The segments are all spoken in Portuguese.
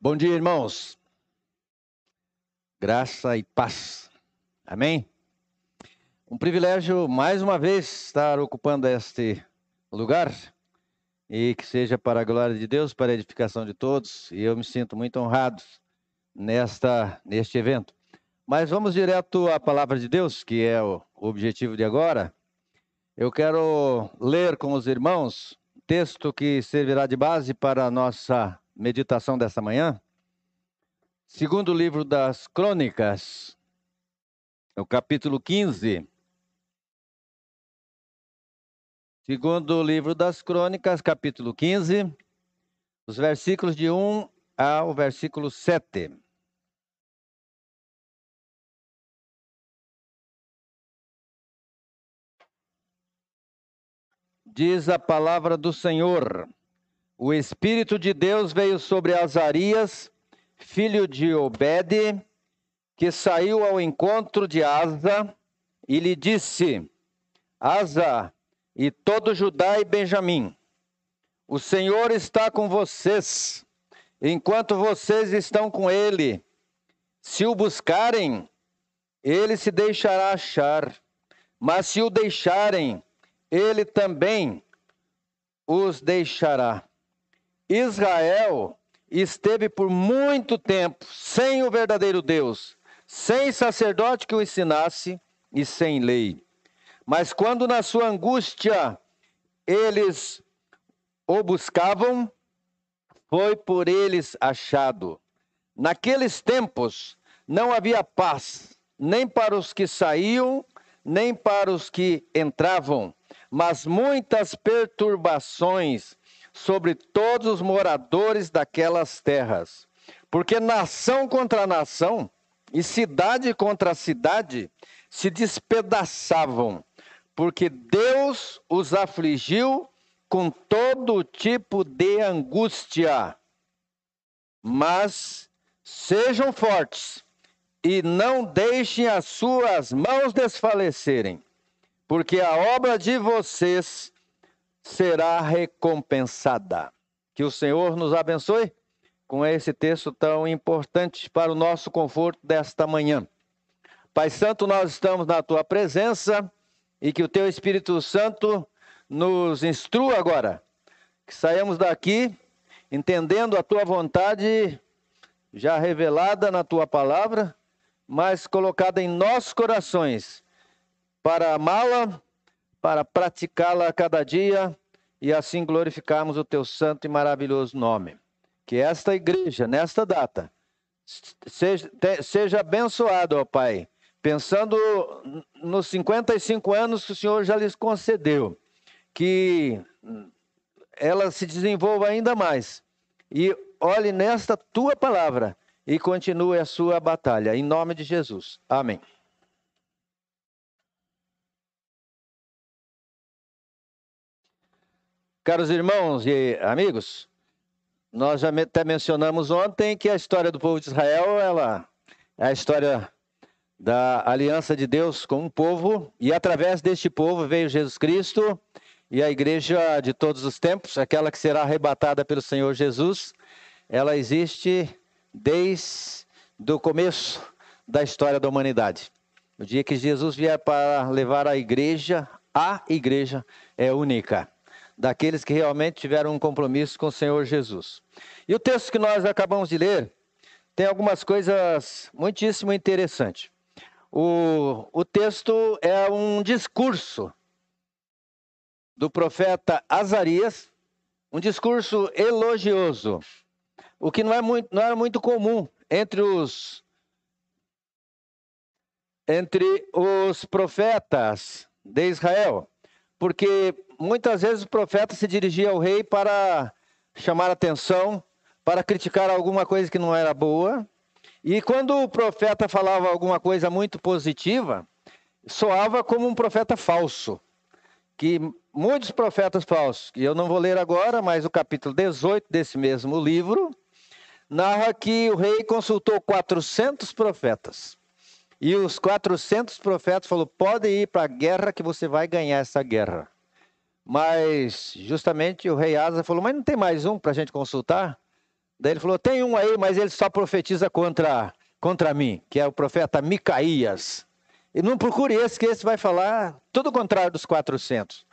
Bom dia, irmãos. Graça e paz. Amém? Um privilégio, mais uma vez, estar ocupando este lugar e que seja para a glória de Deus, para a edificação de todos. E eu me sinto muito honrado nesta, neste evento. Mas vamos direto à palavra de Deus, que é o objetivo de agora. Eu quero ler com os irmãos texto que servirá de base para a nossa meditação dessa manhã, segundo livro das Crônicas, no capítulo 15. Segundo livro das Crônicas, capítulo 15, os versículos de 1 ao versículo 7. Diz a palavra do Senhor o Espírito de Deus veio sobre Azarias, filho de Obed, que saiu ao encontro de Asa e lhe disse: Asa e todo Judá e Benjamim, o Senhor está com vocês, enquanto vocês estão com ele. Se o buscarem, ele se deixará achar, mas se o deixarem, ele também os deixará. Israel esteve por muito tempo sem o verdadeiro Deus, sem sacerdote que o ensinasse e sem lei. Mas quando na sua angústia eles o buscavam, foi por eles achado. Naqueles tempos não havia paz, nem para os que saíam, nem para os que entravam, mas muitas perturbações sobre todos os moradores daquelas terras. Porque nação contra nação e cidade contra cidade se despedaçavam, porque Deus os afligiu com todo tipo de angústia. Mas sejam fortes e não deixem as suas mãos desfalecerem, porque a obra de vocês será recompensada. Que o Senhor nos abençoe com esse texto tão importante para o nosso conforto desta manhã. Pai Santo, nós estamos na tua presença e que o teu Espírito Santo nos instrua agora. Que saímos daqui entendendo a tua vontade já revelada na tua palavra, mas colocada em nossos corações para amá-la para praticá-la a cada dia e assim glorificarmos o teu santo e maravilhoso nome. Que esta igreja, nesta data, seja, seja abençoada, ó Pai, pensando nos 55 anos que o Senhor já lhes concedeu, que ela se desenvolva ainda mais. E olhe nesta tua palavra e continue a sua batalha. Em nome de Jesus. Amém. Caros irmãos e amigos, nós já até mencionamos ontem que a história do povo de Israel ela é a história da aliança de Deus com o povo, e através deste povo veio Jesus Cristo e a igreja de todos os tempos, aquela que será arrebatada pelo Senhor Jesus, ela existe desde o começo da história da humanidade. O dia que Jesus vier para levar a igreja, a igreja é única daqueles que realmente tiveram um compromisso com o Senhor Jesus. E o texto que nós acabamos de ler tem algumas coisas muitíssimo interessantes. O, o texto é um discurso do profeta Azarias, um discurso elogioso, o que não, é muito, não era muito comum entre os entre os profetas de Israel, porque muitas vezes o profeta se dirigia ao rei para chamar atenção, para criticar alguma coisa que não era boa. E quando o profeta falava alguma coisa muito positiva, soava como um profeta falso. Que muitos profetas falsos, que eu não vou ler agora, mas o capítulo 18 desse mesmo livro, narra que o rei consultou 400 profetas. E os 400 profetas falou: "Pode ir para a guerra que você vai ganhar essa guerra". Mas justamente o rei Asa falou: Mas não tem mais um para a gente consultar? Daí ele falou: tem um aí, mas ele só profetiza contra, contra mim, que é o profeta Micaías. E não procure esse, que esse vai falar tudo o contrário dos 400.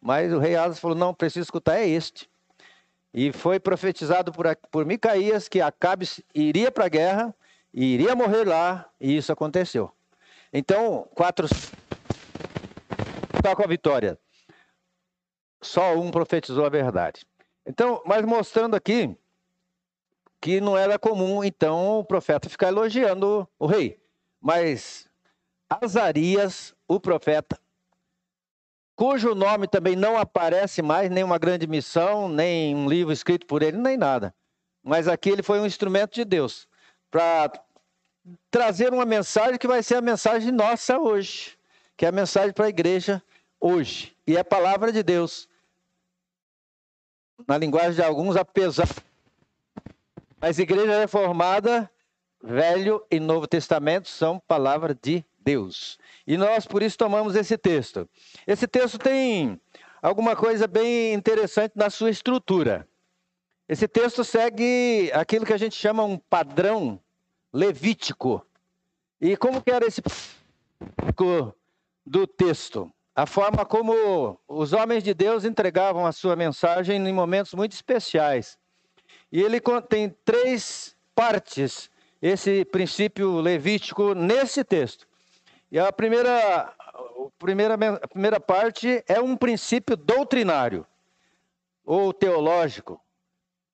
Mas o rei Asa falou: não, preciso escutar, é este. E foi profetizado por, por Micaías que Acabe iria para a guerra, iria morrer lá, e isso aconteceu. Então, quatro está com a vitória. Só um profetizou a verdade. Então, mas mostrando aqui que não era comum, então, o profeta ficar elogiando o rei. Mas Azarias, o profeta, cujo nome também não aparece mais, nem uma grande missão, nem um livro escrito por ele, nem nada. Mas aqui ele foi um instrumento de Deus para trazer uma mensagem que vai ser a mensagem nossa hoje, que é a mensagem para a igreja hoje. E a palavra de Deus. Na linguagem de alguns, apesar. Mas igreja reformada, Velho e Novo Testamento são palavra de Deus. E nós, por isso, tomamos esse texto. Esse texto tem alguma coisa bem interessante na sua estrutura. Esse texto segue aquilo que a gente chama um padrão levítico. E como que era esse do texto? A forma como os homens de Deus entregavam a sua mensagem em momentos muito especiais. E ele tem três partes, esse princípio levítico, nesse texto. E a primeira, a primeira, a primeira parte é um princípio doutrinário ou teológico,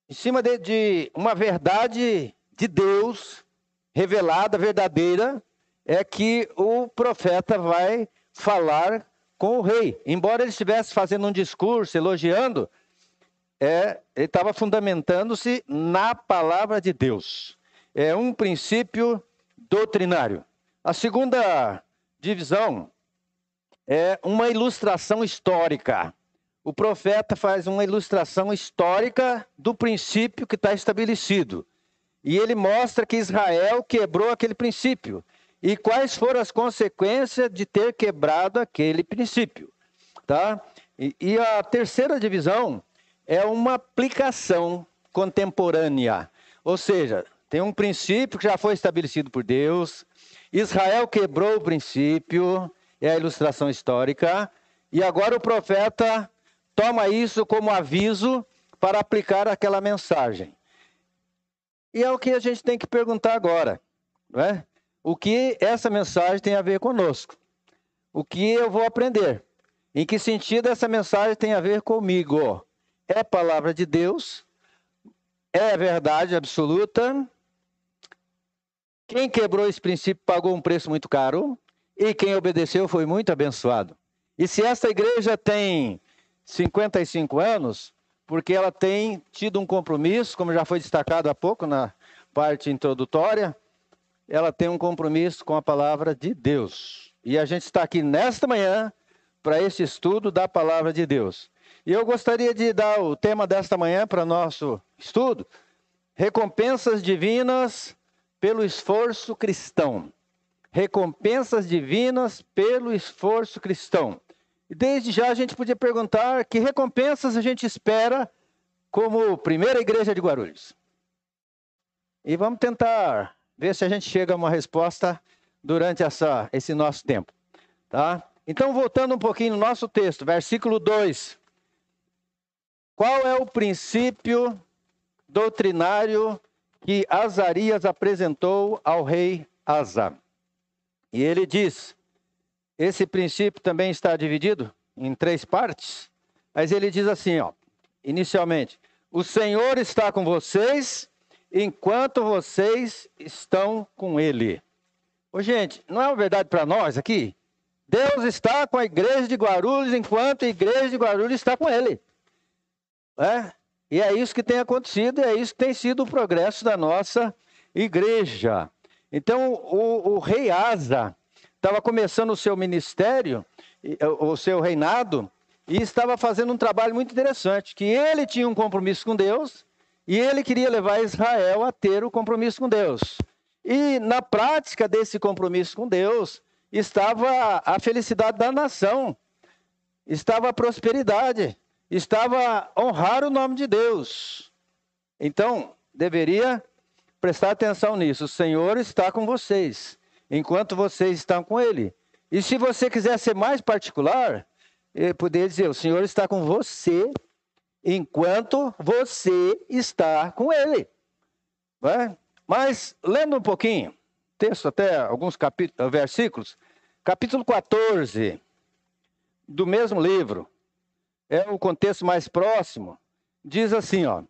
em cima de, de uma verdade de Deus revelada, verdadeira, é que o profeta vai falar com o rei. Embora ele estivesse fazendo um discurso elogiando, é, ele estava fundamentando-se na palavra de Deus. É um princípio doutrinário. A segunda divisão é uma ilustração histórica. O profeta faz uma ilustração histórica do princípio que está estabelecido. E ele mostra que Israel quebrou aquele princípio e quais foram as consequências de ter quebrado aquele princípio. Tá? E, e a terceira divisão é uma aplicação contemporânea. Ou seja, tem um princípio que já foi estabelecido por Deus, Israel quebrou o princípio, é a ilustração histórica, e agora o profeta toma isso como aviso para aplicar aquela mensagem. E é o que a gente tem que perguntar agora, não é? O que essa mensagem tem a ver conosco. O que eu vou aprender. Em que sentido essa mensagem tem a ver comigo? É palavra de Deus? É verdade absoluta? Quem quebrou esse princípio pagou um preço muito caro e quem obedeceu foi muito abençoado. E se essa igreja tem 55 anos, porque ela tem tido um compromisso, como já foi destacado há pouco na parte introdutória, ela tem um compromisso com a palavra de Deus. E a gente está aqui nesta manhã para esse estudo da palavra de Deus. E eu gostaria de dar o tema desta manhã para nosso estudo: recompensas divinas pelo esforço cristão. Recompensas divinas pelo esforço cristão. E desde já a gente podia perguntar que recompensas a gente espera como primeira igreja de Guarulhos. E vamos tentar ver se a gente chega a uma resposta durante essa, esse nosso tempo. Tá? Então, voltando um pouquinho no nosso texto, versículo 2. Qual é o princípio doutrinário que Azarias apresentou ao rei Asa? E ele diz: esse princípio também está dividido em três partes, mas ele diz assim, ó, inicialmente: o Senhor está com vocês enquanto vocês estão com Ele. Ô, gente, não é uma verdade para nós aqui? Deus está com a igreja de Guarulhos enquanto a igreja de Guarulhos está com Ele. É? E é isso que tem acontecido, e é isso que tem sido o progresso da nossa igreja. Então, o, o rei Asa estava começando o seu ministério, o seu reinado, e estava fazendo um trabalho muito interessante, que ele tinha um compromisso com Deus, e ele queria levar Israel a ter o compromisso com Deus. E na prática desse compromisso com Deus estava a felicidade da nação, estava a prosperidade, estava honrar o nome de Deus. Então, deveria prestar atenção nisso. O Senhor está com vocês, enquanto vocês estão com Ele. E se você quiser ser mais particular, poderia dizer: o Senhor está com você enquanto você está com Ele. Vai? Mas, lendo um pouquinho, texto até alguns capítulos, versículos, capítulo 14 do mesmo livro, é o contexto mais próximo, diz assim, ó.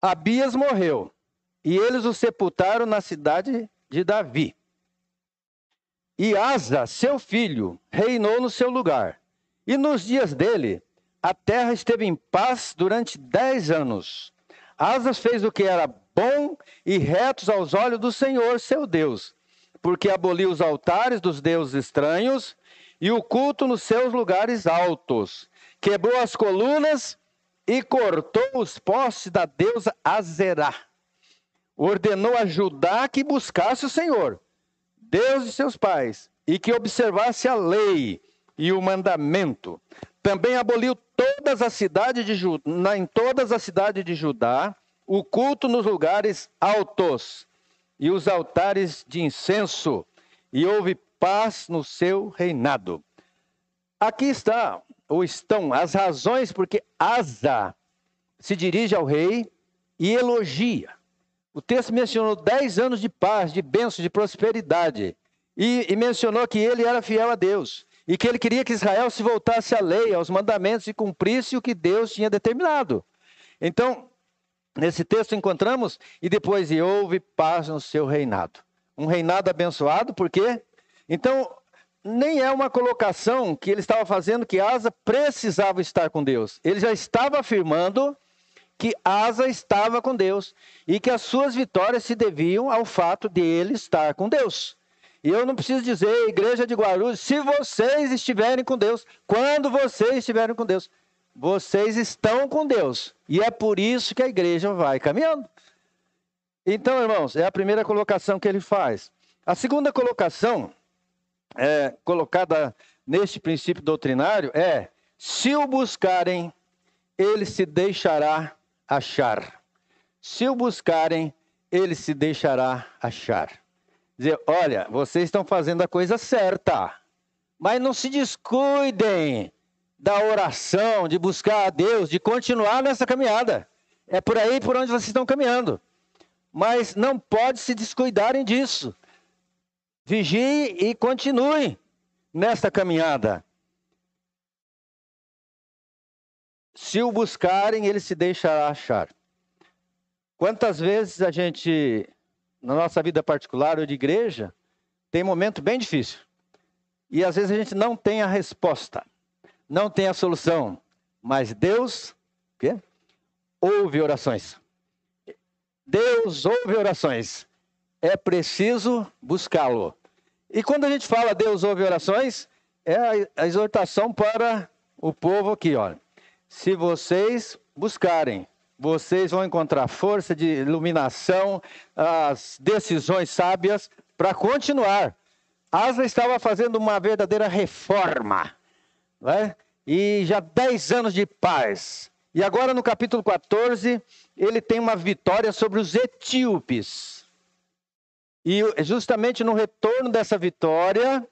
Abias morreu, e eles o sepultaram na cidade de Davi. E Asa, seu filho, reinou no seu lugar. E nos dias dele, a terra esteve em paz durante dez anos. Asa fez o que era bom e retos aos olhos do Senhor, seu Deus, porque aboliu os altares dos deuses estranhos e o culto nos seus lugares altos. Quebrou as colunas e cortou os postes da deusa Azerá. Ordenou a Judá que buscasse o Senhor, Deus de seus pais, e que observasse a lei e o mandamento. Também aboliu todas as cidades de Judá, em todas as cidades de Judá, o culto nos lugares altos e os altares de incenso, e houve paz no seu reinado. Aqui está, ou estão, as razões porque Asa se dirige ao rei e elogia. O texto mencionou dez anos de paz, de bênção, de prosperidade. E, e, mencionou que ele era fiel a Deus. E que ele queria que Israel se voltasse à lei, aos mandamentos e cumprisse o que Deus tinha determinado. Então, nesse texto encontramos, e depois e houve paz no seu reinado. Um reinado abençoado, por quê? Então, nem é uma colocação que ele estava fazendo que Asa precisava estar com Deus. Ele já estava afirmando que Asa estava com Deus e que as suas vitórias se deviam ao fato de ele estar com Deus. E eu não preciso dizer, igreja de Guarulhos, se vocês estiverem com Deus, quando vocês estiverem com Deus, vocês estão com Deus. E é por isso que a igreja vai caminhando. Então, irmãos, é a primeira colocação que ele faz. A segunda colocação é, colocada neste princípio doutrinário é: se o buscarem, ele se deixará achar. Se o buscarem, ele se deixará achar. Dizer, olha, vocês estão fazendo a coisa certa, mas não se descuidem da oração, de buscar a Deus, de continuar nessa caminhada. É por aí por onde vocês estão caminhando. Mas não pode se descuidarem disso. Vigie e continue nesta caminhada. Se o buscarem, ele se deixará achar. Quantas vezes a gente, na nossa vida particular ou de igreja, tem momento bem difícil. E às vezes a gente não tem a resposta, não tem a solução. Mas Deus, quê? ouve orações. Deus ouve orações é preciso buscá-lo. E quando a gente fala Deus ouve orações, é a exortação para o povo aqui, olha. Se vocês buscarem, vocês vão encontrar força de iluminação, as decisões sábias para continuar. Asa estava fazendo uma verdadeira reforma, né? e já 10 anos de paz. E agora no capítulo 14, ele tem uma vitória sobre os etíopes. E justamente no retorno dessa vitória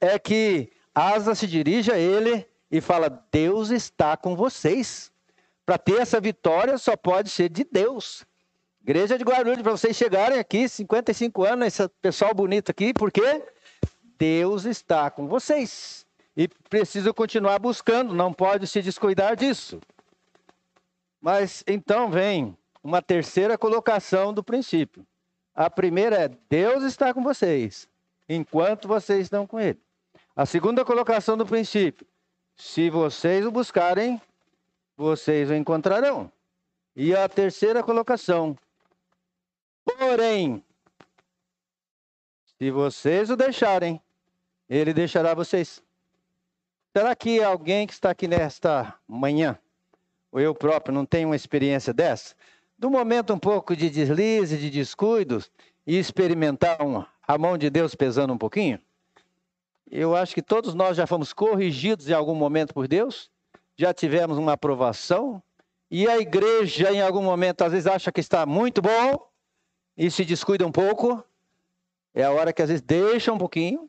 é que Asa se dirige a ele e fala: Deus está com vocês. Para ter essa vitória só pode ser de Deus. Igreja de Guarulhos, para vocês chegarem aqui, 55 anos, esse pessoal bonito aqui, porque Deus está com vocês. E precisa continuar buscando, não pode se descuidar disso. Mas então vem uma terceira colocação do princípio. A primeira é: Deus está com vocês, enquanto vocês estão com Ele. A segunda colocação do princípio: se vocês o buscarem, vocês o encontrarão. E a terceira colocação: porém, se vocês o deixarem, ele deixará vocês. Será que alguém que está aqui nesta manhã, ou eu próprio, não tem uma experiência dessa? do momento um pouco de deslize, de descuidos e experimentar a mão de Deus pesando um pouquinho? Eu acho que todos nós já fomos corrigidos em algum momento por Deus, já tivemos uma aprovação e a igreja, em algum momento, às vezes acha que está muito bom e se descuida um pouco, é a hora que às vezes deixa um pouquinho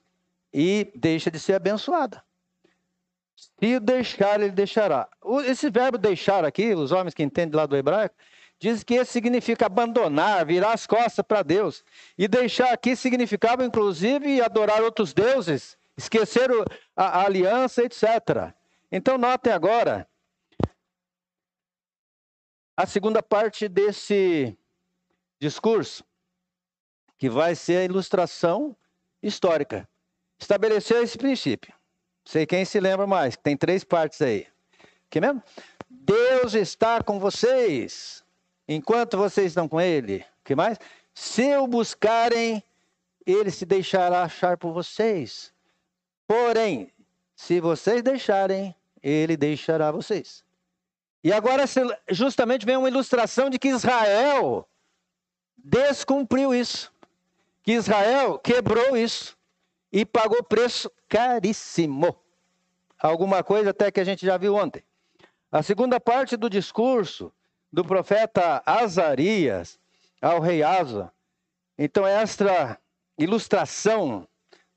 e deixa de ser abençoada. Se deixar, ele deixará. Esse verbo deixar aqui, os homens que entendem lá do hebraico, diz que isso significa abandonar, virar as costas para Deus. E deixar aqui significava, inclusive, adorar outros deuses, esquecer a aliança, etc. Então, notem agora a segunda parte desse discurso, que vai ser a ilustração histórica. Estabeleceu esse princípio. Sei quem se lembra mais, tem três partes aí. Que mesmo? Deus está com vocês enquanto vocês estão com Ele. que mais? Se o buscarem, Ele se deixará achar por vocês. Porém, se vocês deixarem, Ele deixará vocês. E agora, justamente, vem uma ilustração de que Israel descumpriu isso. Que Israel quebrou isso e pagou preço caríssimo. Alguma coisa até que a gente já viu ontem. A segunda parte do discurso do profeta Azarias ao rei Asa. Então, esta ilustração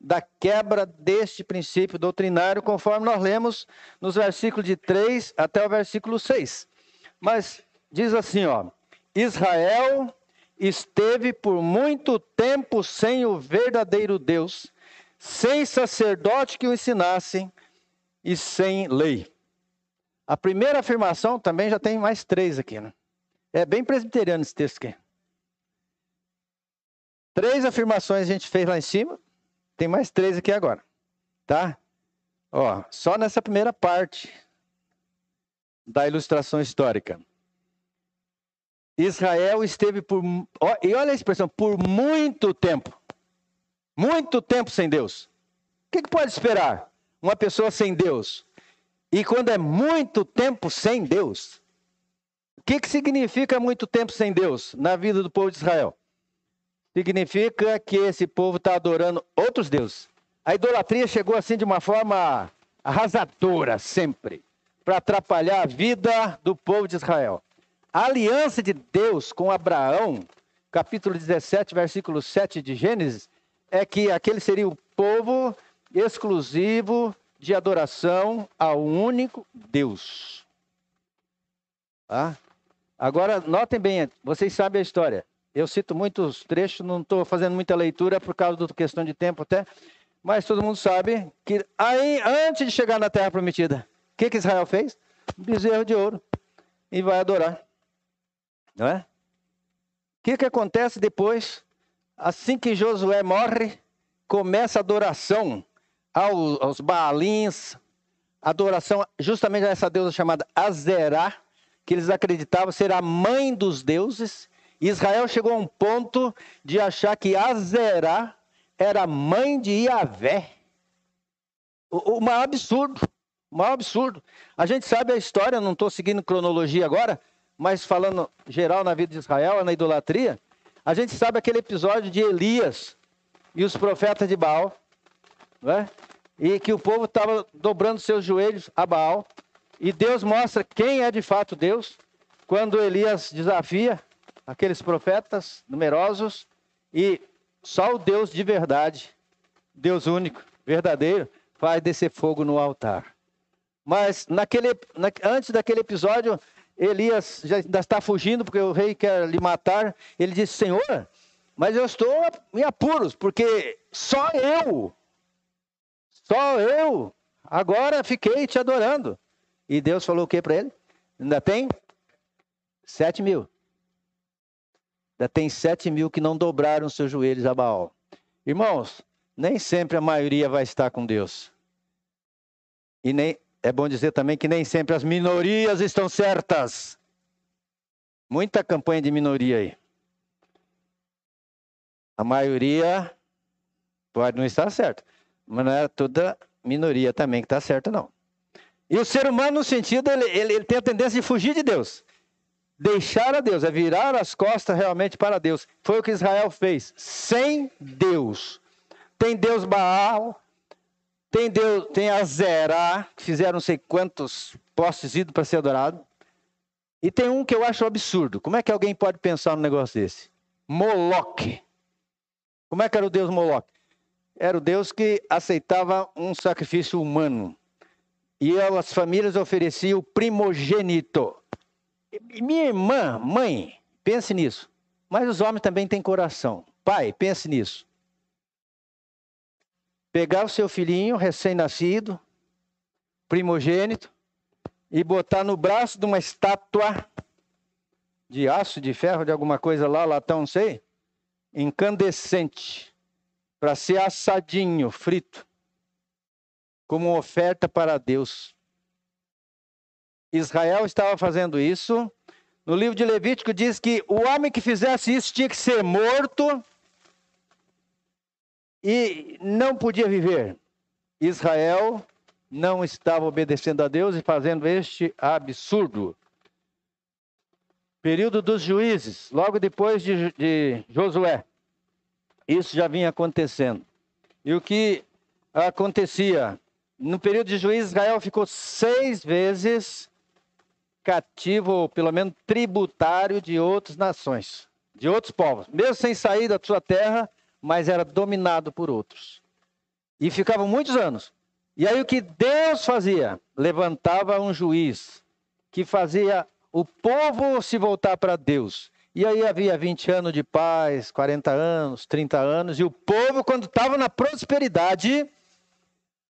da quebra deste princípio doutrinário, conforme nós lemos nos versículos de 3 até o versículo 6. Mas diz assim, ó: Israel esteve por muito tempo sem o verdadeiro Deus, sem sacerdote que o ensinassem e sem lei. A primeira afirmação também já tem mais três aqui, né? É bem presbiteriano esse texto aqui. Três afirmações a gente fez lá em cima, tem mais três aqui agora, tá? Ó, só nessa primeira parte da ilustração histórica. Israel esteve por. Ó, e olha a expressão, por muito tempo. Muito tempo sem Deus. O que, que pode esperar uma pessoa sem Deus? E quando é muito tempo sem Deus, o que, que significa muito tempo sem Deus na vida do povo de Israel? Significa que esse povo está adorando outros deuses. A idolatria chegou assim de uma forma arrasadora sempre, para atrapalhar a vida do povo de Israel. A aliança de Deus com Abraão, capítulo 17, versículo 7 de Gênesis, é que aquele seria o povo exclusivo de adoração ao único Deus. Tá? Agora, notem bem, vocês sabem a história. Eu cito muitos trechos, não estou fazendo muita leitura por causa da questão de tempo até, mas todo mundo sabe que aí, antes de chegar na Terra Prometida, o que, que Israel fez? Um bezerro de ouro e vai adorar. Não é? O que, que acontece depois? Assim que Josué morre, começa a adoração aos, aos Baalins, adoração justamente a essa deusa chamada Azerá, que eles acreditavam ser a mãe dos deuses, Israel chegou a um ponto de achar que Azerá era mãe de Iavé. O, o maior absurdo. O maior absurdo. A gente sabe a história, não estou seguindo cronologia agora, mas falando geral na vida de Israel, na idolatria, a gente sabe aquele episódio de Elias e os profetas de Baal, né? e que o povo estava dobrando seus joelhos a Baal, e Deus mostra quem é de fato Deus, quando Elias desafia aqueles profetas numerosos e só o Deus de verdade, Deus único, verdadeiro, faz descer fogo no altar. Mas naquele, na, antes daquele episódio, Elias já está fugindo porque o rei quer lhe matar. Ele disse: Senhor, mas eu estou em apuros, porque só eu, só eu, agora fiquei te adorando. E Deus falou o que para ele? Ainda tem? Sete mil. Ainda tem sete mil que não dobraram seus joelhos a Baal. Irmãos, nem sempre a maioria vai estar com Deus. E nem é bom dizer também que nem sempre as minorias estão certas. Muita campanha de minoria aí. A maioria pode não estar certa, mas não é toda minoria também que está certa, não. E o ser humano, no sentido, ele, ele, ele tem a tendência de fugir de Deus. Deixar a Deus, é virar as costas realmente para Deus. Foi o que Israel fez, sem Deus. Tem Deus Baal, tem Deus, tem Azerá, que fizeram não sei quantos postes idos para ser adorado. E tem um que eu acho absurdo. Como é que alguém pode pensar num negócio desse? Moloque. Como é que era o Deus Moloque? Era o Deus que aceitava um sacrifício humano. E as famílias ofereciam o primogênito. Minha irmã, mãe, pense nisso. Mas os homens também têm coração. Pai, pense nisso. Pegar o seu filhinho recém-nascido, primogênito, e botar no braço de uma estátua de aço, de ferro, de alguma coisa lá, latão, não sei, incandescente, para ser assadinho, frito, como oferta para Deus. Israel estava fazendo isso. No livro de Levítico diz que o homem que fizesse isso tinha que ser morto e não podia viver. Israel não estava obedecendo a Deus e fazendo este absurdo. Período dos juízes, logo depois de, de Josué. Isso já vinha acontecendo. E o que acontecia? No período de juízes, Israel ficou seis vezes cativo, ou pelo menos tributário de outras nações, de outros povos. Mesmo sem sair da sua terra, mas era dominado por outros. E ficavam muitos anos. E aí o que Deus fazia? Levantava um juiz que fazia o povo se voltar para Deus. E aí havia 20 anos de paz, 40 anos, 30 anos, e o povo, quando estava na prosperidade,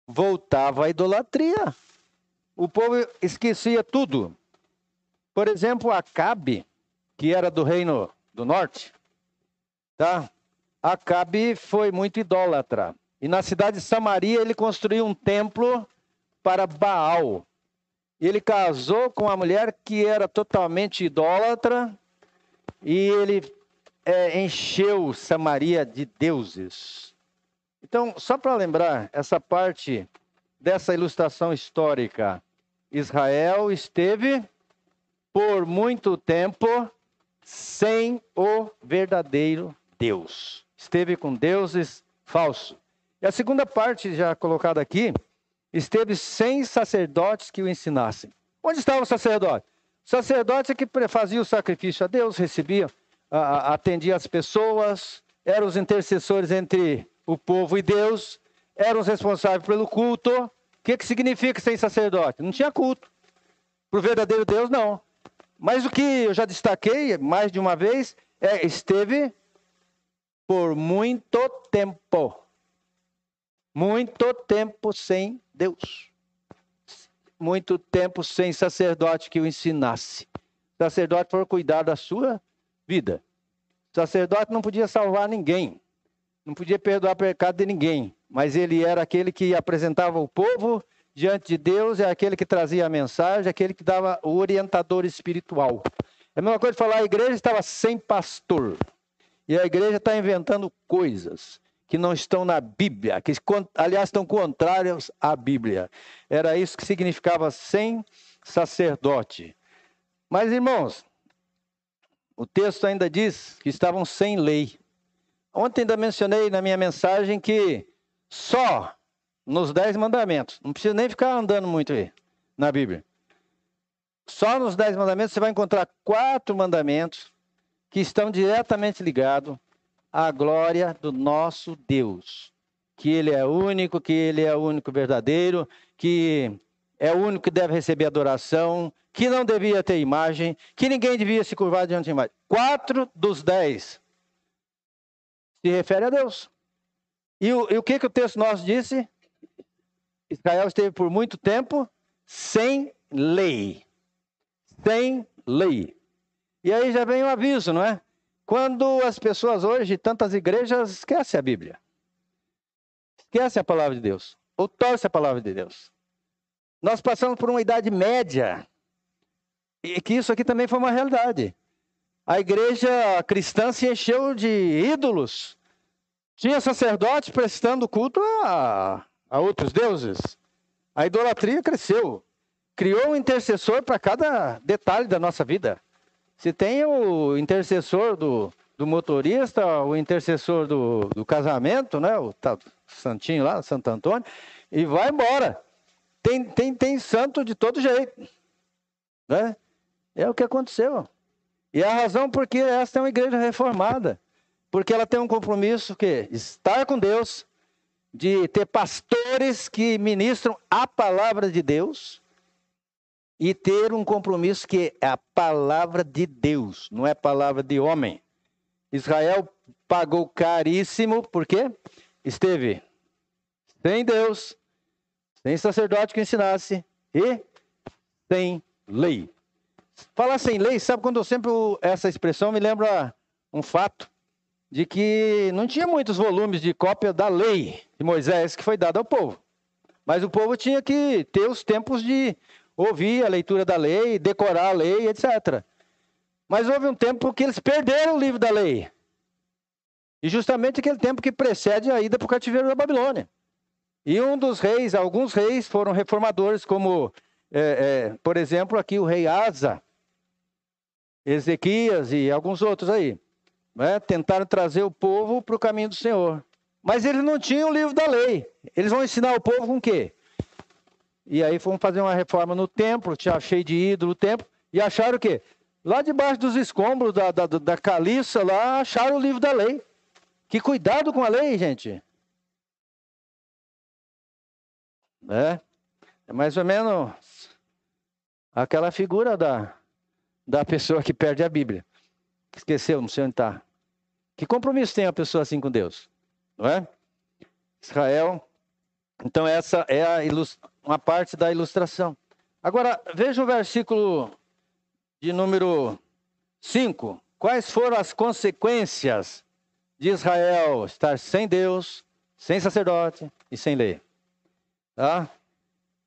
voltava à idolatria. O povo esquecia tudo. Por exemplo, Acabe, que era do reino do norte, tá? Acabe foi muito idólatra. E na cidade de Samaria ele construiu um templo para Baal. Ele casou com uma mulher que era totalmente idólatra e ele é, encheu Samaria de deuses. Então, só para lembrar essa parte dessa ilustração histórica, Israel esteve por muito tempo sem o verdadeiro Deus. Esteve com deuses falsos. E a segunda parte, já colocada aqui, esteve sem sacerdotes que o ensinassem. Onde estava o sacerdote? O sacerdote é que fazia o sacrifício a Deus, recebia, atendia as pessoas, eram os intercessores entre o povo e Deus, eram os responsáveis pelo culto. O que, que significa sem sacerdote? Não tinha culto. Para o verdadeiro Deus, não. Mas o que eu já destaquei mais de uma vez é esteve por muito tempo muito tempo sem Deus. Muito tempo sem sacerdote que o ensinasse. O sacerdote for cuidar da sua vida. O sacerdote não podia salvar ninguém. Não podia perdoar o pecado de ninguém. Mas ele era aquele que apresentava o povo diante de Deus, é aquele que trazia a mensagem, aquele que dava o orientador espiritual. É a mesma coisa de falar, a igreja estava sem pastor. E a igreja está inventando coisas que não estão na Bíblia, que aliás estão contrários à Bíblia. Era isso que significava sem sacerdote. Mas, irmãos, o texto ainda diz que estavam sem lei. Ontem ainda mencionei na minha mensagem que só nos Dez Mandamentos, não precisa nem ficar andando muito aí na Bíblia. Só nos Dez Mandamentos você vai encontrar quatro mandamentos que estão diretamente ligados a glória do nosso Deus. Que Ele é único, que Ele é o único verdadeiro, que é o único que deve receber adoração, que não devia ter imagem, que ninguém devia se curvar diante de imagem. Quatro dos dez se refere a Deus. E o, e o que, que o texto nosso disse? Israel esteve por muito tempo sem lei. Sem lei. E aí já vem o aviso, não é? Quando as pessoas hoje, tantas igrejas, esquecem a Bíblia. Esquecem a palavra de Deus. Ou torcem a palavra de Deus. Nós passamos por uma idade média. E que isso aqui também foi uma realidade. A igreja cristã se encheu de ídolos. Tinha sacerdotes prestando culto a, a outros deuses. A idolatria cresceu. Criou um intercessor para cada detalhe da nossa vida. Se tem o intercessor do, do motorista, o intercessor do, do casamento, né? O tá, santinho lá, Santo Antônio, e vai embora. Tem, tem, tem santo de todo jeito. Né? É o que aconteceu. E a razão porque esta é uma igreja reformada. Porque ela tem um compromisso que estar com Deus, de ter pastores que ministram a palavra de Deus e ter um compromisso que é a palavra de Deus, não é palavra de homem. Israel pagou caríssimo porque esteve sem Deus, sem sacerdote que ensinasse e sem lei. Falar sem lei, sabe quando eu sempre essa expressão me lembra um fato de que não tinha muitos volumes de cópia da lei de Moisés que foi dada ao povo. Mas o povo tinha que ter os tempos de ouvir a leitura da lei, decorar a lei, etc. Mas houve um tempo que eles perderam o livro da lei. E justamente aquele tempo que precede a ida para o cativeiro da Babilônia. E um dos reis, alguns reis foram reformadores, como, é, é, por exemplo, aqui o rei Asa, Ezequias e alguns outros aí. Né? Tentaram trazer o povo para o caminho do Senhor. Mas eles não tinham o livro da lei. Eles vão ensinar o povo com o quê? E aí foram fazer uma reforma no templo, tinha cheio de ídolo o templo, e acharam o quê? Lá debaixo dos escombros da, da, da caliça, lá acharam o livro da lei. Que cuidado com a lei, gente. É, é mais ou menos aquela figura da, da pessoa que perde a Bíblia. Esqueceu, não sei onde está. Que compromisso tem a pessoa assim com Deus? Não é? Israel. Então, essa é a uma parte da ilustração. Agora, veja o versículo de número 5. Quais foram as consequências de Israel estar sem Deus, sem sacerdote e sem lei? Tá?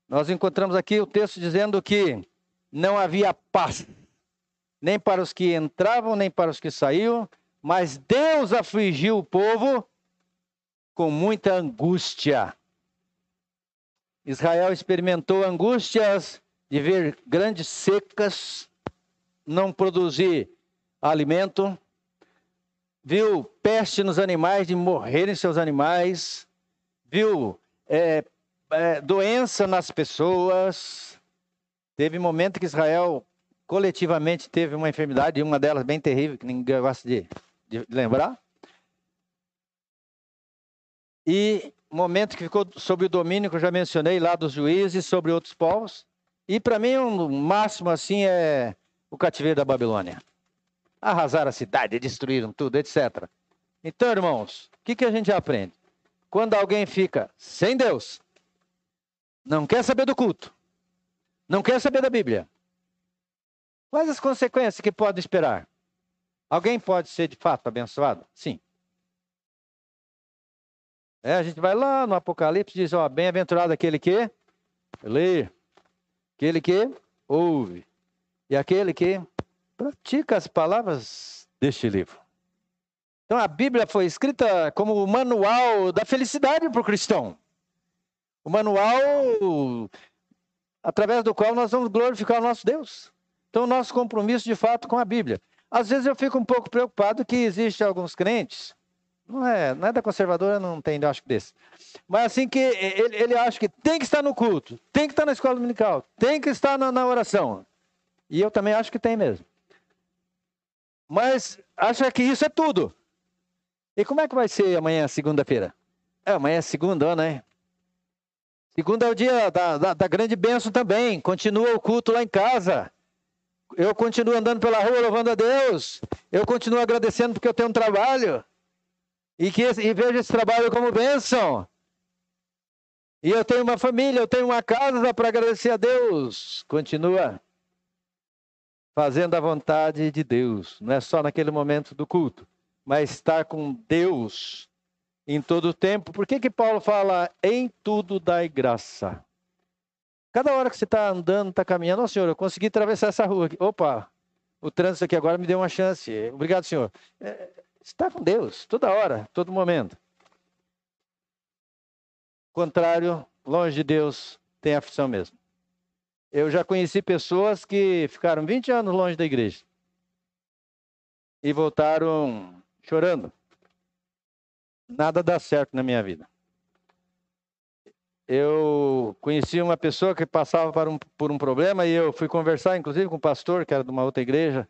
Nós encontramos aqui o texto dizendo que não havia paz nem para os que entravam, nem para os que saíam, mas Deus afligiu o povo com muita angústia. Israel experimentou angústias de ver grandes secas, não produzir alimento, viu peste nos animais, de morrerem seus animais, viu é, é, doença nas pessoas. Teve momento que Israel coletivamente teve uma enfermidade, uma delas bem terrível, que ninguém gosta de, de lembrar. E momento que ficou sob o domínio, que eu já mencionei lá dos juízes, sobre outros povos. E para mim, o um máximo assim é o cativeiro da Babilônia. Arrasaram a cidade, destruíram tudo, etc. Então, irmãos, o que, que a gente aprende? Quando alguém fica sem Deus, não quer saber do culto, não quer saber da Bíblia, Quais as consequências que pode esperar? Alguém pode ser de fato abençoado? Sim. É, a gente vai lá no Apocalipse e diz: ó, bem-aventurado aquele que lê, aquele que ouve e aquele que pratica as palavras deste livro. Então a Bíblia foi escrita como o manual da felicidade para o cristão. O manual através do qual nós vamos glorificar o nosso Deus. Então, nosso compromisso de fato com a Bíblia. Às vezes eu fico um pouco preocupado que existem alguns crentes, não é, não é da conservadora, não tem, eu acho desse. Mas assim que ele, ele acha que tem que estar no culto, tem que estar na escola dominical, tem que estar na, na oração. E eu também acho que tem mesmo. Mas acha que isso é tudo. E como é que vai ser amanhã, segunda-feira? É, amanhã é segunda, né? Segunda é o dia da, da, da grande bênção também. Continua o culto lá em casa. Eu continuo andando pela rua louvando a Deus. Eu continuo agradecendo porque eu tenho um trabalho. E, que, e vejo esse trabalho como bênção. E eu tenho uma família, eu tenho uma casa para agradecer a Deus. Continua fazendo a vontade de Deus. Não é só naquele momento do culto, mas estar com Deus em todo o tempo. Por que, que Paulo fala em tudo dai graça? Cada hora que você está andando, está caminhando, ó oh, senhor, eu consegui atravessar essa rua aqui. Opa, o trânsito aqui agora me deu uma chance. Obrigado, senhor. É, está com Deus, toda hora, todo momento. Contrário, longe de Deus, tem aflição mesmo. Eu já conheci pessoas que ficaram 20 anos longe da igreja e voltaram chorando. Nada dá certo na minha vida. Eu conheci uma pessoa que passava por um, por um problema e eu fui conversar, inclusive, com um pastor, que era de uma outra igreja,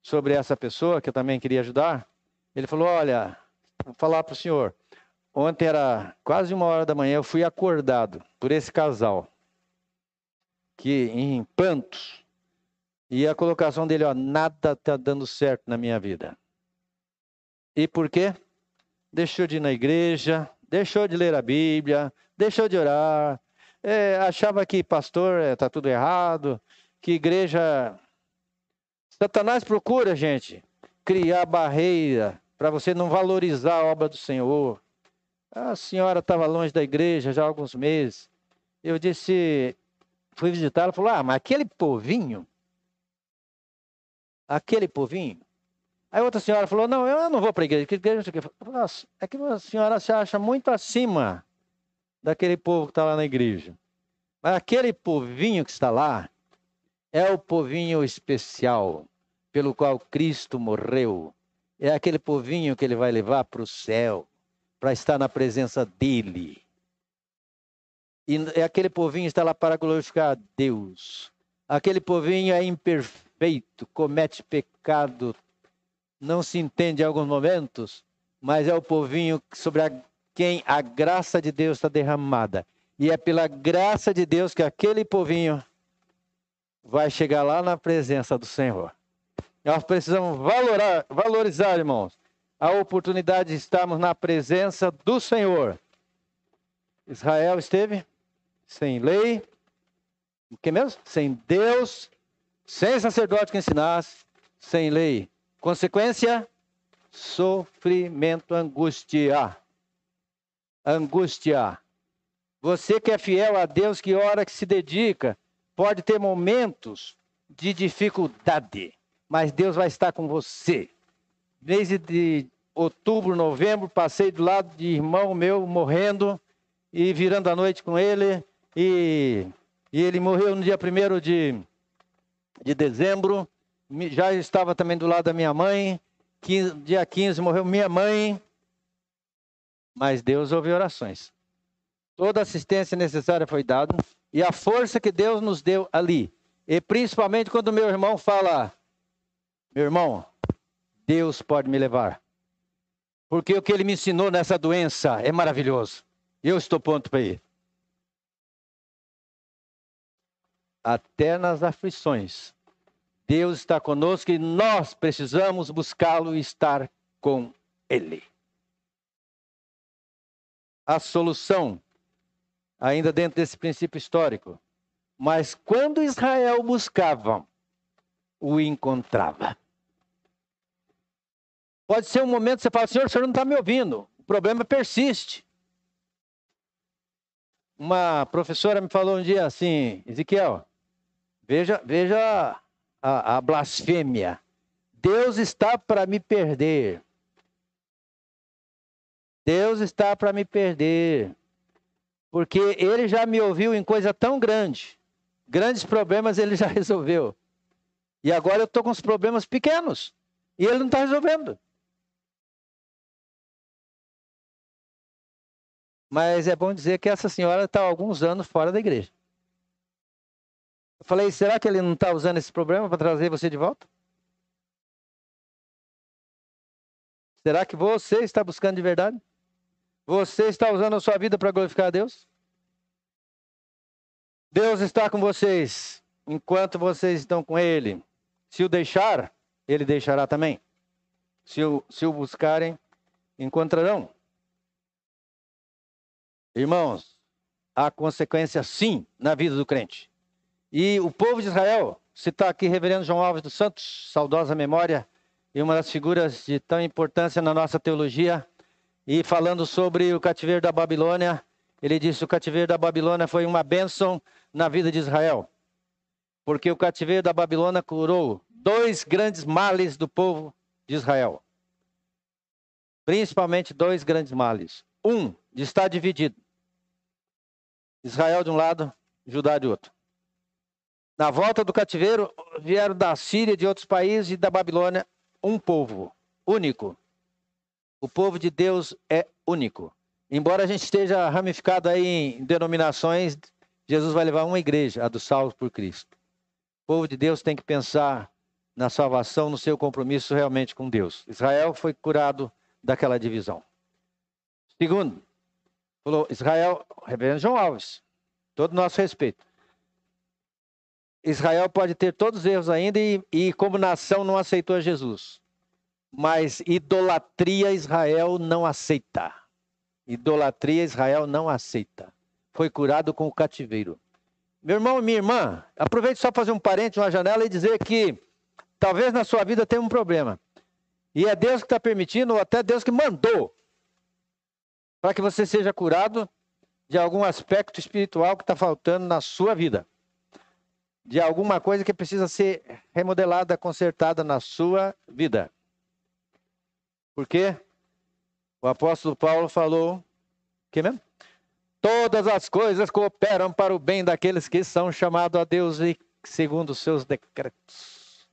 sobre essa pessoa que eu também queria ajudar. Ele falou: Olha, vou falar para o senhor. Ontem era quase uma hora da manhã, eu fui acordado por esse casal, que em pantos, e a colocação dele, ó, nada está dando certo na minha vida. E por quê? Deixou de ir na igreja, deixou de ler a Bíblia, deixou de orar, é, achava que pastor está é, tudo errado, que igreja. Satanás procura, gente, criar barreira para você não valorizar a obra do Senhor. A senhora estava longe da igreja já há alguns meses. Eu disse, fui visitá-la, falou: Ah, mas aquele povinho, aquele povinho. Aí outra senhora falou: Não, eu não vou para a igreja. Que igreja que é que a senhora se acha muito acima daquele povo que está lá na igreja. Mas aquele povinho que está lá é o povinho especial pelo qual Cristo morreu. É aquele povinho que ele vai levar para o céu, para estar na presença dele. E é aquele povinho que está lá para glorificar a Deus. Aquele povinho é imperfeito, comete pecado, não se entende em alguns momentos, mas é o povinho sobre a quem a graça de Deus está derramada. E é pela graça de Deus que aquele povinho vai chegar lá na presença do Senhor. Nós precisamos valorar, valorizar, irmãos, a oportunidade de estarmos na presença do Senhor. Israel esteve sem lei, o que mesmo? Sem Deus, sem sacerdote que ensinasse, sem lei. Consequência? Sofrimento, angústia angústia. Você que é fiel a Deus, que hora que se dedica, pode ter momentos de dificuldade, mas Deus vai estar com você. Desde de outubro, novembro, passei do lado de irmão meu morrendo e virando a noite com ele. E, e ele morreu no dia 1 de, de dezembro. Já estava também do lado da minha mãe. 15, dia 15 morreu minha mãe mas Deus ouve orações. Toda assistência necessária foi dada e a força que Deus nos deu ali. E principalmente quando meu irmão fala: Meu irmão, Deus pode me levar. Porque o que ele me ensinou nessa doença é maravilhoso. Eu estou pronto para ir. Até nas aflições, Deus está conosco e nós precisamos buscá-lo e estar com Ele a solução, ainda dentro desse princípio histórico. Mas quando Israel buscava, o encontrava. Pode ser um momento que você fala, Senhor, o senhor não está me ouvindo. O problema persiste. Uma professora me falou um dia assim, Ezequiel, veja, veja a, a blasfêmia. Deus está para me perder. Deus está para me perder. Porque ele já me ouviu em coisa tão grande. Grandes problemas ele já resolveu. E agora eu estou com os problemas pequenos. E ele não está resolvendo. Mas é bom dizer que essa senhora está há alguns anos fora da igreja. Eu falei, será que ele não está usando esse problema para trazer você de volta? Será que você está buscando de verdade? Você está usando a sua vida para glorificar a Deus? Deus está com vocês enquanto vocês estão com Ele. Se o deixar, Ele deixará também. Se o, se o buscarem, encontrarão. Irmãos, há consequência sim na vida do crente. E o povo de Israel, citar aqui Reverendo João Alves dos Santos, saudosa memória, e uma das figuras de tão importância na nossa teologia, e falando sobre o cativeiro da Babilônia, ele disse: o cativeiro da Babilônia foi uma bênção na vida de Israel, porque o cativeiro da Babilônia curou dois grandes males do povo de Israel. Principalmente dois grandes males. Um, de estar dividido. Israel de um lado, Judá de outro. Na volta do cativeiro, vieram da Síria, de outros países e da Babilônia, um povo único, o povo de Deus é único. embora a gente esteja ramificado aí em denominações, Jesus vai levar uma igreja, a dos salvos por Cristo. O povo de Deus tem que pensar na salvação, no seu compromisso realmente com Deus. Israel foi curado daquela divisão. Segundo, falou Israel, reverendo João Alves, todo nosso respeito. Israel pode ter todos os erros ainda e, e como nação não aceitou Jesus. Mas idolatria Israel não aceita. Idolatria Israel não aceita. Foi curado com o cativeiro. Meu irmão e minha irmã, aproveite só para fazer um parente, uma janela e dizer que talvez na sua vida tenha um problema. E é Deus que está permitindo, ou até Deus que mandou, para que você seja curado de algum aspecto espiritual que está faltando na sua vida. De alguma coisa que precisa ser remodelada, consertada na sua vida. Por quê? O apóstolo Paulo falou, que mesmo? Todas as coisas cooperam para o bem daqueles que são chamados a Deus e segundo os seus decretos.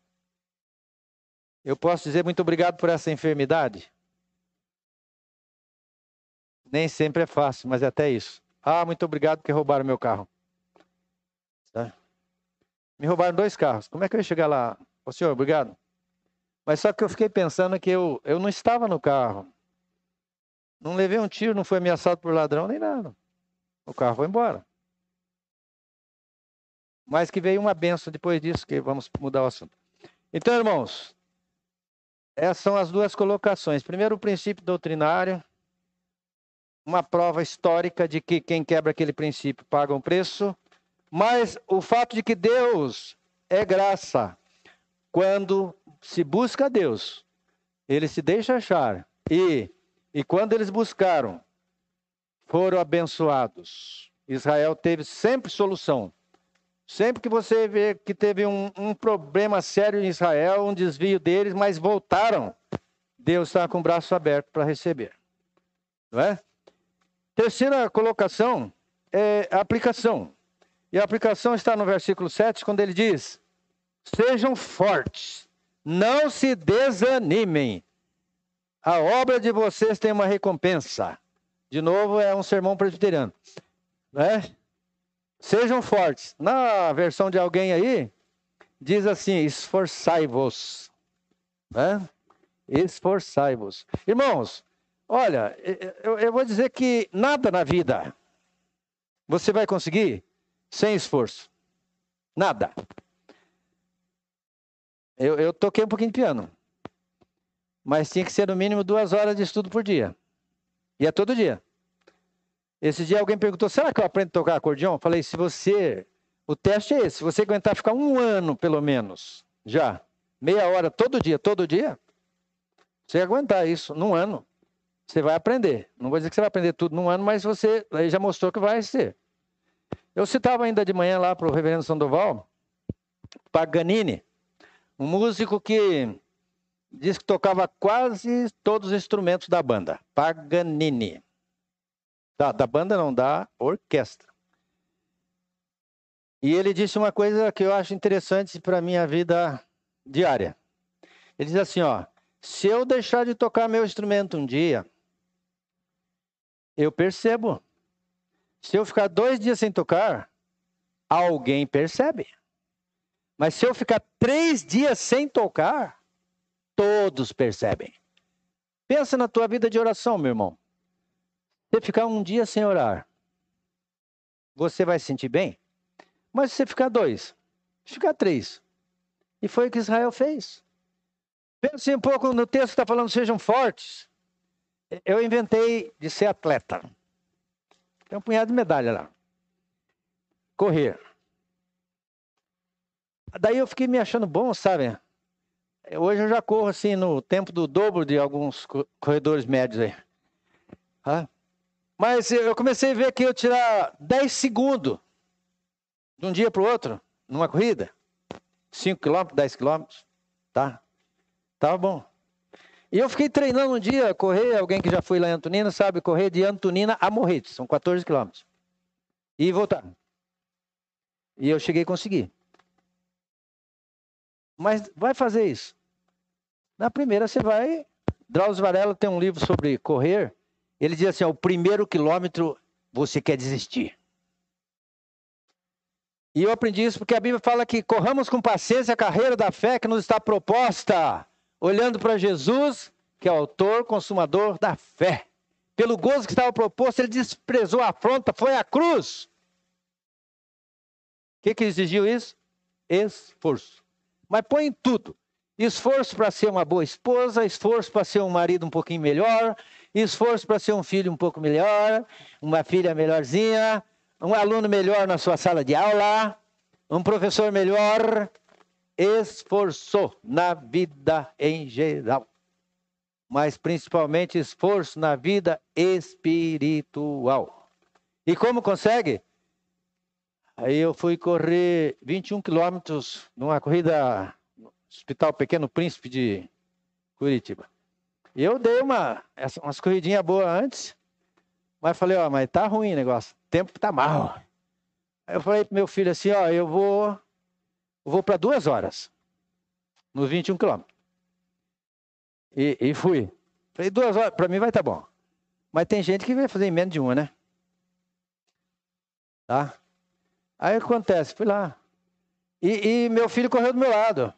Eu posso dizer muito obrigado por essa enfermidade? Nem sempre é fácil, mas é até isso. Ah, muito obrigado porque roubaram meu carro. Tá? Me roubaram dois carros. Como é que eu ia chegar lá? Ô senhor, obrigado. Mas só que eu fiquei pensando que eu, eu não estava no carro. Não levei um tiro, não fui ameaçado por ladrão nem nada. O carro foi embora. Mas que veio uma benção depois disso, que vamos mudar o assunto. Então, irmãos, essas são as duas colocações. Primeiro, o princípio doutrinário, uma prova histórica de que quem quebra aquele princípio paga um preço, mas o fato de que Deus é graça, quando se busca Deus, ele se deixa achar. E, e quando eles buscaram, foram abençoados. Israel teve sempre solução. Sempre que você vê que teve um, um problema sério em Israel, um desvio deles, mas voltaram, Deus está com o braço aberto para receber. Não é? Terceira colocação é a aplicação. E a aplicação está no versículo 7, quando ele diz: Sejam fortes não se desanimem. A obra de vocês tem uma recompensa. De novo, é um sermão presbiteriano. Né? Sejam fortes. Na versão de alguém aí, diz assim: esforçai-vos. Né? Esforçai-vos. Irmãos, olha, eu, eu vou dizer que nada na vida você vai conseguir sem esforço. Nada. Eu, eu toquei um pouquinho de piano. Mas tinha que ser no mínimo duas horas de estudo por dia. E é todo dia. Esse dia alguém perguntou: será que eu aprendo a tocar acordeão? Eu falei: se você. O teste é esse. Se você aguentar ficar um ano, pelo menos, já, meia hora todo dia, todo dia, você aguentar isso num ano, você vai aprender. Não vou dizer que você vai aprender tudo num ano, mas você aí já mostrou que vai ser. Eu citava ainda de manhã lá para o reverendo Sandoval, Paganini. Um músico que diz que tocava quase todos os instrumentos da banda. Paganini. Da, da banda não, da orquestra. E ele disse uma coisa que eu acho interessante para a minha vida diária. Ele diz assim, ó, se eu deixar de tocar meu instrumento um dia, eu percebo. Se eu ficar dois dias sem tocar, alguém percebe. Mas se eu ficar três dias sem tocar, todos percebem. Pensa na tua vida de oração, meu irmão. Se ficar um dia sem orar, você vai se sentir bem? Mas se você ficar dois, ficar três. E foi o que Israel fez. Pense um pouco no texto que está falando, sejam fortes. Eu inventei de ser atleta. Tem um punhado de medalha lá. Correr. Daí eu fiquei me achando bom, sabe? Hoje eu já corro assim no tempo do dobro de alguns corredores médios aí. Mas eu comecei a ver que eu tirar 10 segundos de um dia para o outro, numa corrida. 5 quilômetros, 10 quilômetros. Tá? Tava bom. E eu fiquei treinando um dia, correr, alguém que já foi lá em Antonina sabe, correr de Antonina a Morretes, são 14 quilômetros. E voltar. E eu cheguei a conseguir. Mas vai fazer isso. Na primeira você vai. Drauzio Varela tem um livro sobre correr. Ele diz assim: o primeiro quilômetro você quer desistir. E eu aprendi isso porque a Bíblia fala que corramos com paciência a carreira da fé que nos está proposta, olhando para Jesus, que é o autor, consumador da fé. Pelo gozo que estava proposto, ele desprezou a afronta, foi à cruz. O que, que exigiu isso? Esforço. Mas põe em tudo. Esforço para ser uma boa esposa, esforço para ser um marido um pouquinho melhor, esforço para ser um filho um pouco melhor, uma filha melhorzinha, um aluno melhor na sua sala de aula, um professor melhor, esforço na vida em geral, mas principalmente esforço na vida espiritual. E como consegue? Aí eu fui correr 21 quilômetros numa corrida no Hospital Pequeno Príncipe de Curitiba. Eu dei uma, umas corridinhas boas antes, mas falei, ó, mas tá ruim o negócio, o tempo tá mal. Aí eu falei pro meu filho assim, ó, eu vou, vou para duas horas, nos 21 quilômetros. E, e fui. Falei, duas horas, para mim vai tá bom. Mas tem gente que vai fazer em menos de uma, né? Tá? Aí acontece, fui lá. E, e, meu filho correu do meu lado.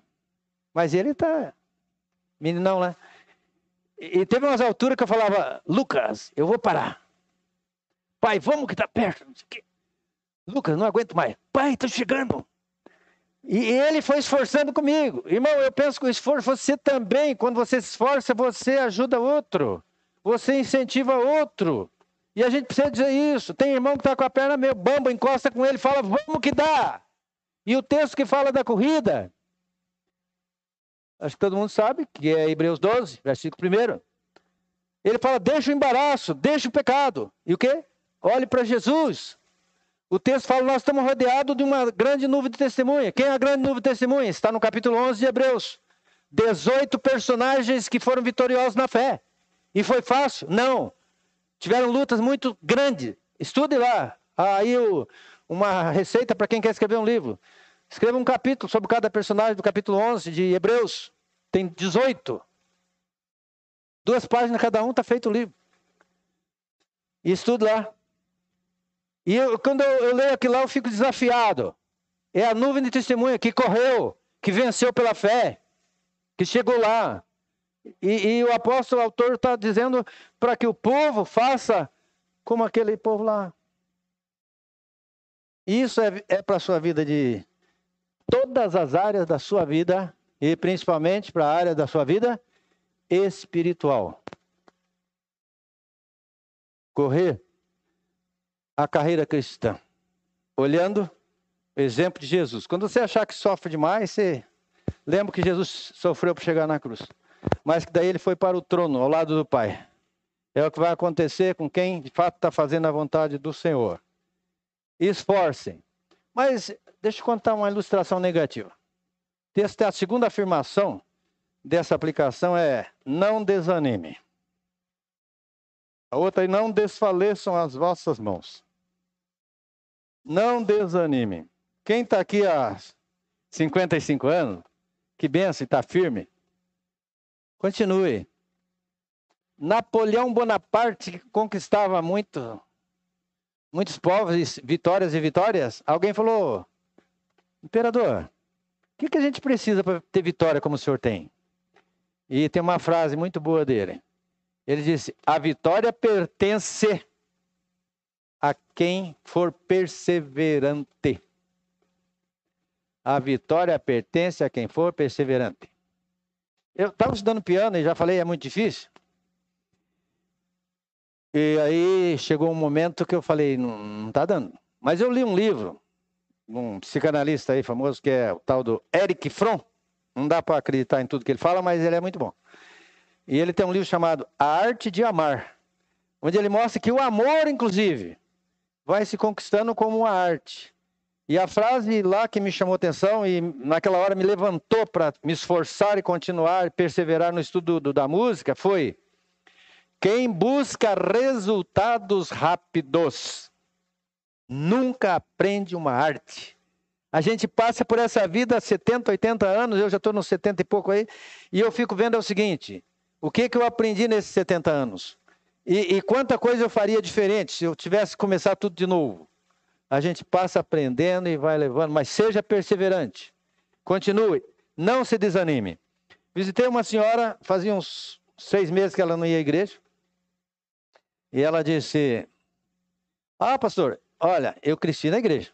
Mas ele tá. Meninão, né? E, teve umas alturas que eu falava, Lucas, eu vou parar. Pai, vamos que tá perto. Lucas, não aguento mais. Pai, tô chegando. E ele foi esforçando comigo. Irmão, eu penso que o esforço, você também, quando você se esforça, você ajuda outro. Você incentiva outro. E a gente precisa dizer isso. Tem irmão que está com a perna meio bamba, encosta com ele, fala, vamos que dá. E o texto que fala da corrida, acho que todo mundo sabe, que é Hebreus 12, versículo 1. Ele fala, deixa o embaraço, deixa o pecado. E o quê? Olhe para Jesus. O texto fala, nós estamos rodeados de uma grande nuvem de testemunha. Quem é a grande nuvem de testemunha? Está no capítulo 11 de Hebreus. 18 personagens que foram vitoriosos na fé. E foi fácil? Não. Tiveram lutas muito grandes. Estude lá. Aí o, uma receita para quem quer escrever um livro. Escreva um capítulo sobre cada personagem do capítulo 11 de Hebreus. Tem 18. Duas páginas cada um, está feito o livro. E estude lá. E eu, quando eu, eu leio aquilo lá, eu fico desafiado. É a nuvem de testemunha que correu, que venceu pela fé, que chegou lá. E, e o apóstolo, o autor, está dizendo para que o povo faça como aquele povo lá. Isso é, é para a sua vida de todas as áreas da sua vida e principalmente para a área da sua vida espiritual. Correr a carreira cristã, olhando o exemplo de Jesus. Quando você achar que sofre demais, você lembra que Jesus sofreu para chegar na cruz mas que daí ele foi para o trono, ao lado do Pai. É o que vai acontecer com quem de fato está fazendo a vontade do Senhor. Esforcem. Mas deixa eu contar uma ilustração negativa. Esta é a segunda afirmação dessa aplicação é não desanime. A outra é não desfaleçam as vossas mãos. Não desanime. Quem está aqui há 55 anos, que benção, está firme. Continue. Napoleão Bonaparte conquistava muito, muitos povos, vitórias e vitórias. Alguém falou: Imperador, o que, que a gente precisa para ter vitória como o senhor tem? E tem uma frase muito boa dele. Ele disse: A vitória pertence a quem for perseverante. A vitória pertence a quem for perseverante. Eu estava estudando piano e já falei, é muito difícil. E aí chegou um momento que eu falei, não está dando. Mas eu li um livro, um psicanalista aí famoso, que é o tal do Eric Fromm. Não dá para acreditar em tudo que ele fala, mas ele é muito bom. E ele tem um livro chamado A Arte de Amar, onde ele mostra que o amor, inclusive, vai se conquistando como uma arte. E a frase lá que me chamou atenção e naquela hora me levantou para me esforçar e continuar, perseverar no estudo do, da música foi: quem busca resultados rápidos nunca aprende uma arte. A gente passa por essa vida há 70, 80 anos, eu já estou nos 70 e pouco aí, e eu fico vendo é o seguinte: o que, que eu aprendi nesses 70 anos? E, e quanta coisa eu faria diferente se eu tivesse começar tudo de novo. A gente passa aprendendo e vai levando, mas seja perseverante. Continue, não se desanime. Visitei uma senhora, fazia uns seis meses que ela não ia à igreja. E ela disse: Ah, pastor, olha, eu cresci na igreja.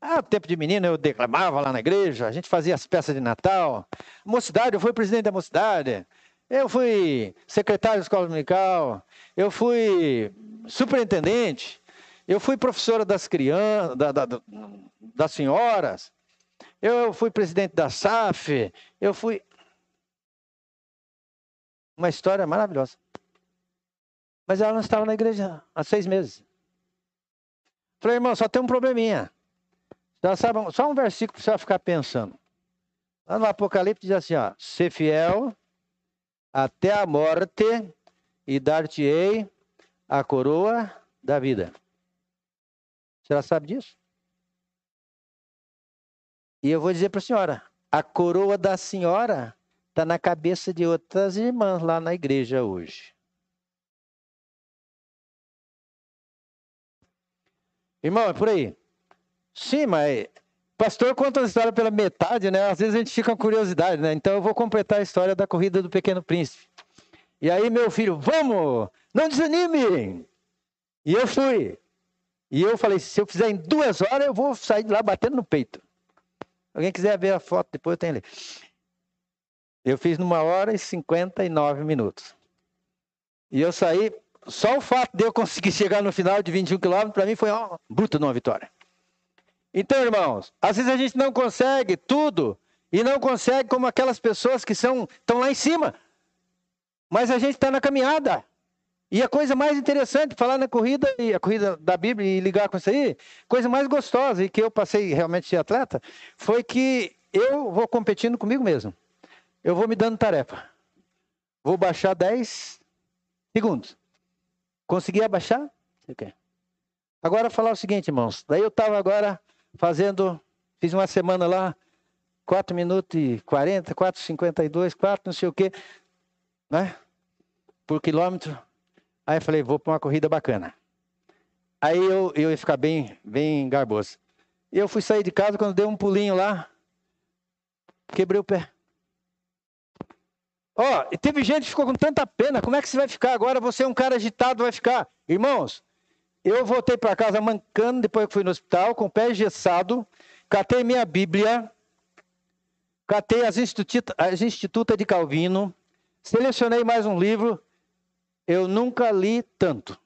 Ah, tempo de menino eu declamava lá na igreja, a gente fazia as peças de Natal. Mocidade, eu fui presidente da mocidade. Eu fui secretário da escola dominical. Eu fui superintendente. Eu fui professora das crianças, da, da, das senhoras. Eu fui presidente da SAF. Eu fui. Uma história maravilhosa. Mas ela não estava na igreja há seis meses. Falei, irmão, só tem um probleminha. Só um versículo para você ficar pensando. Lá no Apocalipse diz assim: ó, ser fiel até a morte e dar-te-ei a coroa da vida. Você já sabe disso? E eu vou dizer para a senhora: a coroa da senhora está na cabeça de outras irmãs lá na igreja hoje. Irmão, é por aí. Sim, mas pastor conta a história pela metade, né? Às vezes a gente fica com curiosidade, né? Então eu vou completar a história da corrida do Pequeno Príncipe. E aí meu filho, vamos, não desanime. E eu fui. E eu falei, se eu fizer em duas horas, eu vou sair de lá batendo no peito. Alguém quiser ver a foto, depois eu tenho ali. Eu fiz numa hora e 59 minutos. E eu saí, só o fato de eu conseguir chegar no final de 21 quilômetros, para mim foi uma bruta numa vitória. Então, irmãos, às vezes a gente não consegue tudo e não consegue como aquelas pessoas que são estão lá em cima. Mas a gente está na caminhada. E a coisa mais interessante, falar na corrida e a corrida da Bíblia e ligar com isso aí, coisa mais gostosa e que eu passei realmente ser atleta, foi que eu vou competindo comigo mesmo. Eu vou me dando tarefa. Vou baixar 10 segundos. Consegui abaixar? Agora falar o seguinte, irmãos. Daí eu estava agora fazendo, fiz uma semana lá, 4 minutos e 40, 4,52, 4 não sei o quê, né? Por quilômetro. Aí eu falei, vou para uma corrida bacana. Aí eu, eu ia ficar bem, bem garboso. Eu fui sair de casa quando dei um pulinho lá, quebrei o pé. Ó, oh, teve gente que ficou com tanta pena. Como é que você vai ficar agora? Você é um cara agitado, vai ficar. Irmãos, eu voltei para casa mancando depois que fui no hospital, com o pé engessado, catei minha Bíblia, catei as, instituta, as Institutas de Calvino, selecionei mais um livro, eu nunca li tanto.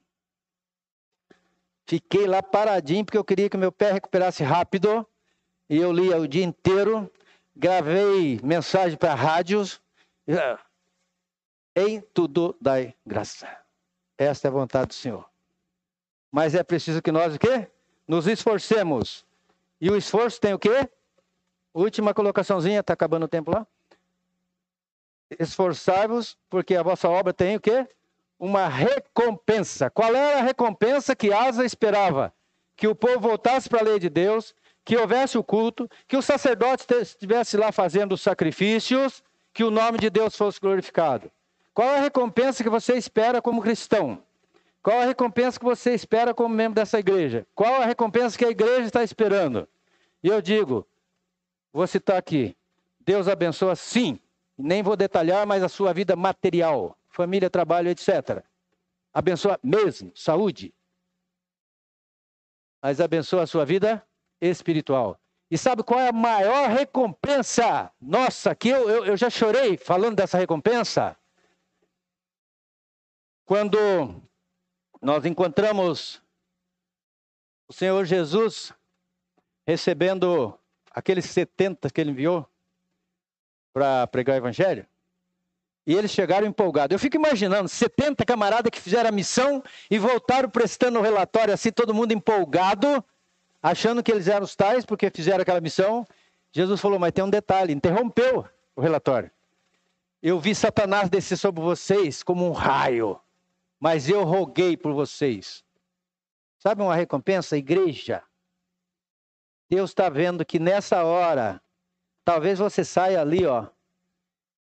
Fiquei lá paradinho porque eu queria que meu pé recuperasse rápido, e eu lia o dia inteiro, gravei mensagem para rádios, em tudo dai graça. Esta é a vontade do Senhor. Mas é preciso que nós o quê? Nos esforcemos. E o esforço tem o quê? Última colocaçãozinha, está acabando o tempo lá. Esforçai-vos, porque a vossa obra tem o quê? Uma recompensa. Qual era a recompensa que Asa esperava? Que o povo voltasse para a lei de Deus, que houvesse o culto, que o sacerdote estivesse lá fazendo os sacrifícios, que o nome de Deus fosse glorificado. Qual a recompensa que você espera como cristão? Qual a recompensa que você espera como membro dessa igreja? Qual a recompensa que a igreja está esperando? E eu digo, vou citar aqui: Deus abençoa sim, nem vou detalhar, mas a sua vida material, família, trabalho, etc. Abençoa mesmo, saúde. Mas abençoa a sua vida espiritual. E sabe qual é a maior recompensa nossa? Que eu, eu, eu já chorei falando dessa recompensa. Quando nós encontramos o Senhor Jesus recebendo aqueles 70 que ele enviou para pregar o evangelho. E eles chegaram empolgados. Eu fico imaginando 70 camaradas que fizeram a missão e voltaram prestando o relatório assim, todo mundo empolgado, achando que eles eram os tais porque fizeram aquela missão. Jesus falou: Mas tem um detalhe, interrompeu o relatório. Eu vi Satanás descer sobre vocês como um raio mas eu roguei por vocês. Sabe uma recompensa? Igreja. Deus está vendo que nessa hora, talvez você saia ali, ó,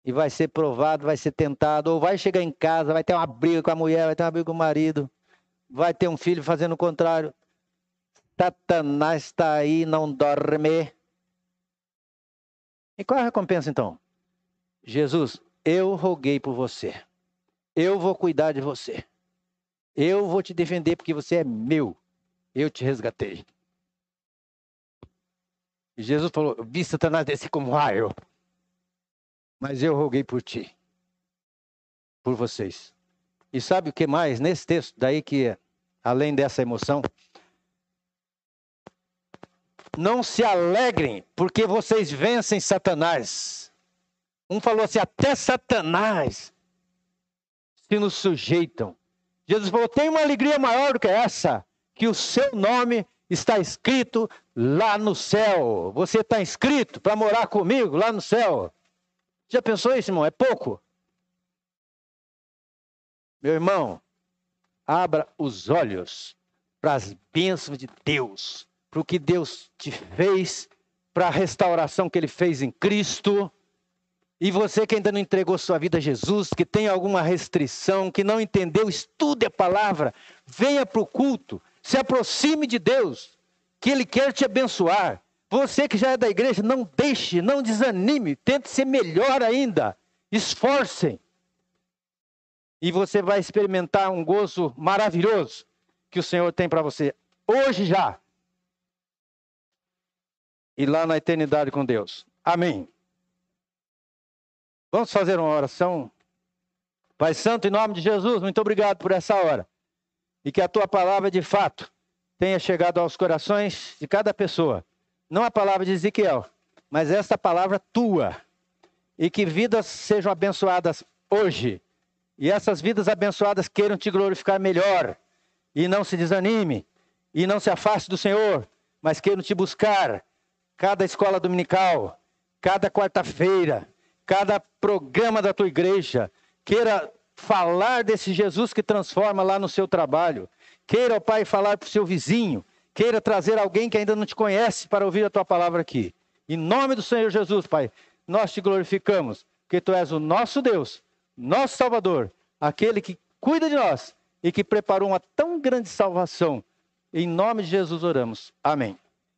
e vai ser provado, vai ser tentado, ou vai chegar em casa, vai ter uma briga com a mulher, vai ter uma briga com o marido, vai ter um filho fazendo o contrário. Satanás está aí, não dorme. E qual é a recompensa então? Jesus, eu roguei por você. Eu vou cuidar de você. Eu vou te defender porque você é meu. Eu te resgatei. E Jesus falou: Vi Satanás descer como raio. Mas eu roguei por ti. Por vocês. E sabe o que mais? Nesse texto, daí que, além dessa emoção, não se alegrem, porque vocês vencem Satanás. Um falou assim: até Satanás se nos sujeitam. Jesus falou: tem uma alegria maior do que essa, que o seu nome está escrito lá no céu. Você está inscrito para morar comigo lá no céu. Já pensou isso, irmão? É pouco. Meu irmão, abra os olhos para as bênçãos de Deus para o que Deus te fez, para a restauração que Ele fez em Cristo. E você que ainda não entregou sua vida a Jesus, que tem alguma restrição, que não entendeu, estude a palavra, venha para o culto, se aproxime de Deus, que Ele quer te abençoar. Você que já é da igreja, não deixe, não desanime, tente ser melhor ainda, esforcem. E você vai experimentar um gozo maravilhoso que o Senhor tem para você, hoje já e lá na eternidade com Deus. Amém. Vamos fazer uma oração. Pai Santo, em nome de Jesus, muito obrigado por essa hora. E que a tua palavra, de fato, tenha chegado aos corações de cada pessoa. Não a palavra de Ezequiel, mas essa palavra tua. E que vidas sejam abençoadas hoje. E essas vidas abençoadas queiram te glorificar melhor. E não se desanime. E não se afaste do Senhor, mas queiram te buscar cada escola dominical, cada quarta-feira, cada programa da tua igreja, queira falar desse Jesus que transforma lá no seu trabalho. Queira, ó Pai, falar para o seu vizinho. Queira trazer alguém que ainda não te conhece para ouvir a tua palavra aqui. Em nome do Senhor Jesus, Pai, nós te glorificamos, porque tu és o nosso Deus, nosso Salvador, aquele que cuida de nós e que preparou uma tão grande salvação. Em nome de Jesus oramos. Amém.